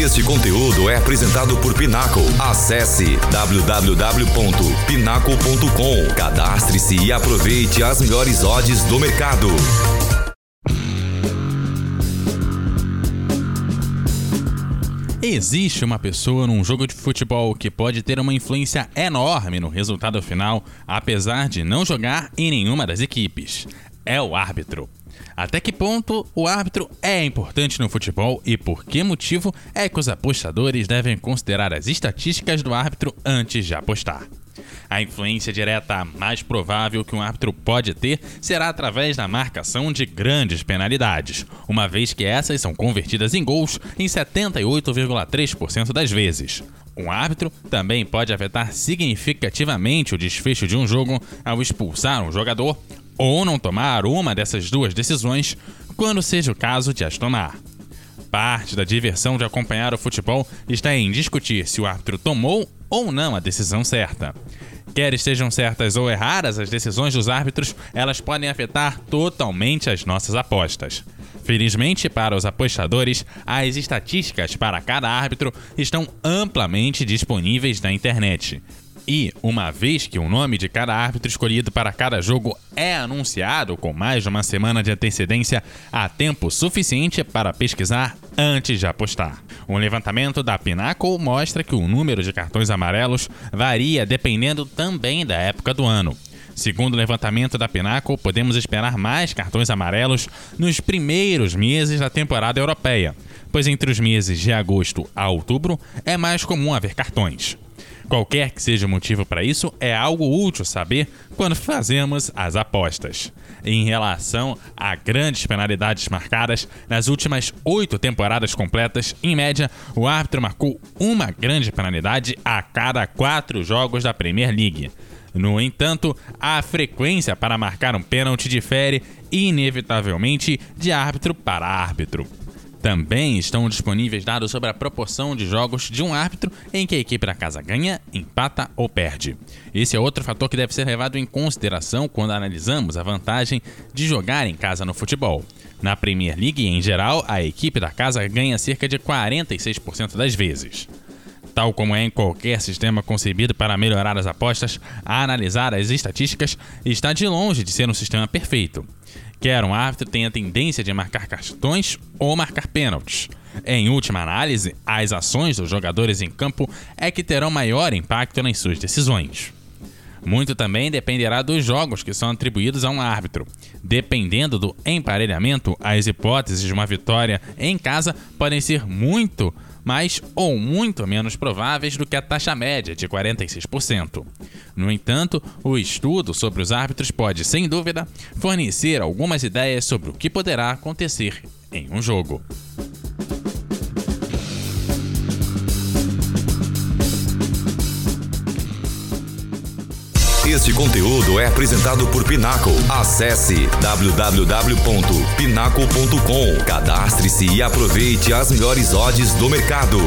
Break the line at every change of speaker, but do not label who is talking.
Este conteúdo é apresentado por Pinaco. Acesse www.pinaco.com. Cadastre-se e aproveite as melhores odds do mercado.
Existe uma pessoa num jogo de futebol que pode ter uma influência enorme no resultado final, apesar de não jogar em nenhuma das equipes. É o árbitro. Até que ponto o árbitro é importante no futebol e por que motivo é que os apostadores devem considerar as estatísticas do árbitro antes de apostar? A influência direta mais provável que um árbitro pode ter será através da marcação de grandes penalidades, uma vez que essas são convertidas em gols em 78,3% das vezes. Um árbitro também pode afetar significativamente o desfecho de um jogo ao expulsar um jogador ou não tomar uma dessas duas decisões quando seja o caso de as tomar. Parte da diversão de acompanhar o futebol está em discutir se o árbitro tomou ou não a decisão certa. Quer estejam certas ou erradas as decisões dos árbitros, elas podem afetar totalmente as nossas apostas. Felizmente para os apostadores, as estatísticas para cada árbitro estão amplamente disponíveis na internet. E, uma vez que o nome de cada árbitro escolhido para cada jogo é anunciado com mais de uma semana de antecedência, há tempo suficiente para pesquisar antes de apostar. Um levantamento da Pinnacle mostra que o número de cartões amarelos varia dependendo também da época do ano. Segundo o levantamento da Pinnacle, podemos esperar mais cartões amarelos nos primeiros meses da temporada europeia, pois entre os meses de agosto a outubro é mais comum haver cartões. Qualquer que seja o motivo para isso, é algo útil saber quando fazemos as apostas. Em relação a grandes penalidades marcadas, nas últimas oito temporadas completas, em média, o árbitro marcou uma grande penalidade a cada quatro jogos da Premier League. No entanto, a frequência para marcar um pênalti difere inevitavelmente de árbitro para árbitro. Também estão disponíveis dados sobre a proporção de jogos de um árbitro em que a equipe da casa ganha, empata ou perde. Esse é outro fator que deve ser levado em consideração quando analisamos a vantagem de jogar em casa no futebol. Na Premier League, em geral, a equipe da casa ganha cerca de 46% das vezes. Tal como é em qualquer sistema concebido para melhorar as apostas, a analisar as estatísticas está de longe de ser um sistema perfeito quer um árbitro tenha tendência de marcar cartões ou marcar pênaltis. Em última análise, as ações dos jogadores em campo é que terão maior impacto nas suas decisões. Muito também dependerá dos jogos que são atribuídos a um árbitro. Dependendo do emparelhamento, as hipóteses de uma vitória em casa podem ser muito mais ou muito menos prováveis do que a taxa média de 46%. No entanto, o estudo sobre os árbitros pode, sem dúvida, fornecer algumas ideias sobre o que poderá acontecer em um jogo.
Este conteúdo é apresentado por Pinaco. Acesse www.pinaco.com. Cadastre-se e aproveite as melhores odds do mercado.